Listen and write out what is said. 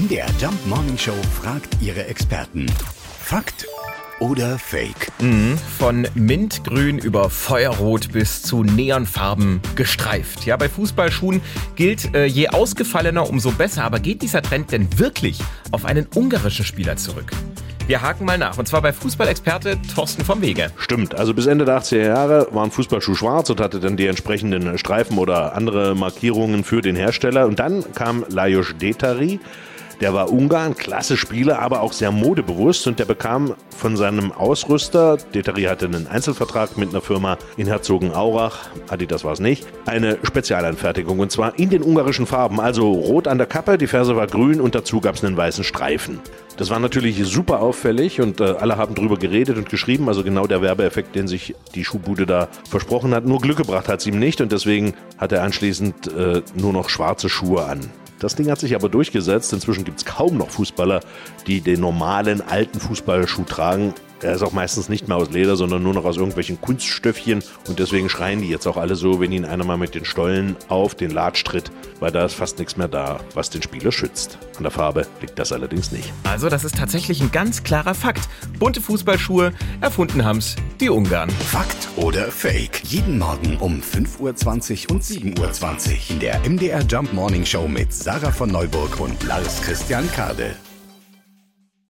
MDR Jump Morning Show fragt ihre Experten. Fakt oder Fake? Mhm, von Mintgrün über Feuerrot bis zu Neonfarben gestreift. Ja, bei Fußballschuhen gilt, äh, je ausgefallener, umso besser. Aber geht dieser Trend denn wirklich auf einen ungarischen Spieler zurück? Wir haken mal nach. Und zwar bei Fußballexperte Thorsten vom Wege. Stimmt. Also bis Ende der 80er Jahre waren Fußballschuh schwarz und hatte dann die entsprechenden Streifen oder andere Markierungen für den Hersteller. Und dann kam Lajos Detari der war Ungarn, klasse Spieler, aber auch sehr modebewusst und der bekam von seinem Ausrüster, Deteri hatte einen Einzelvertrag mit einer Firma in Herzogenaurach, Adidas war es nicht, eine Spezialanfertigung und zwar in den ungarischen Farben, also rot an der Kappe, die Ferse war grün und dazu gab es einen weißen Streifen. Das war natürlich super auffällig und äh, alle haben drüber geredet und geschrieben, also genau der Werbeeffekt, den sich die Schuhbude da versprochen hat. Nur Glück gebracht hat es ihm nicht und deswegen hat er anschließend äh, nur noch schwarze Schuhe an. Das Ding hat sich aber durchgesetzt. Inzwischen gibt es kaum noch Fußballer, die den normalen alten Fußballschuh tragen. Er ist auch meistens nicht mehr aus Leder, sondern nur noch aus irgendwelchen Kunststöffchen. Und deswegen schreien die jetzt auch alle so, wenn ihnen einer mal mit den Stollen auf den Latsch tritt, weil da ist fast nichts mehr da, was den Spieler schützt. An der Farbe liegt das allerdings nicht. Also, das ist tatsächlich ein ganz klarer Fakt. Bunte Fußballschuhe, erfunden haben's die Ungarn. Fakt oder Fake? Jeden Morgen um 5.20 Uhr und 7.20 Uhr in der MDR Jump Morning Show mit Sarah von Neuburg und Lars Christian Kade.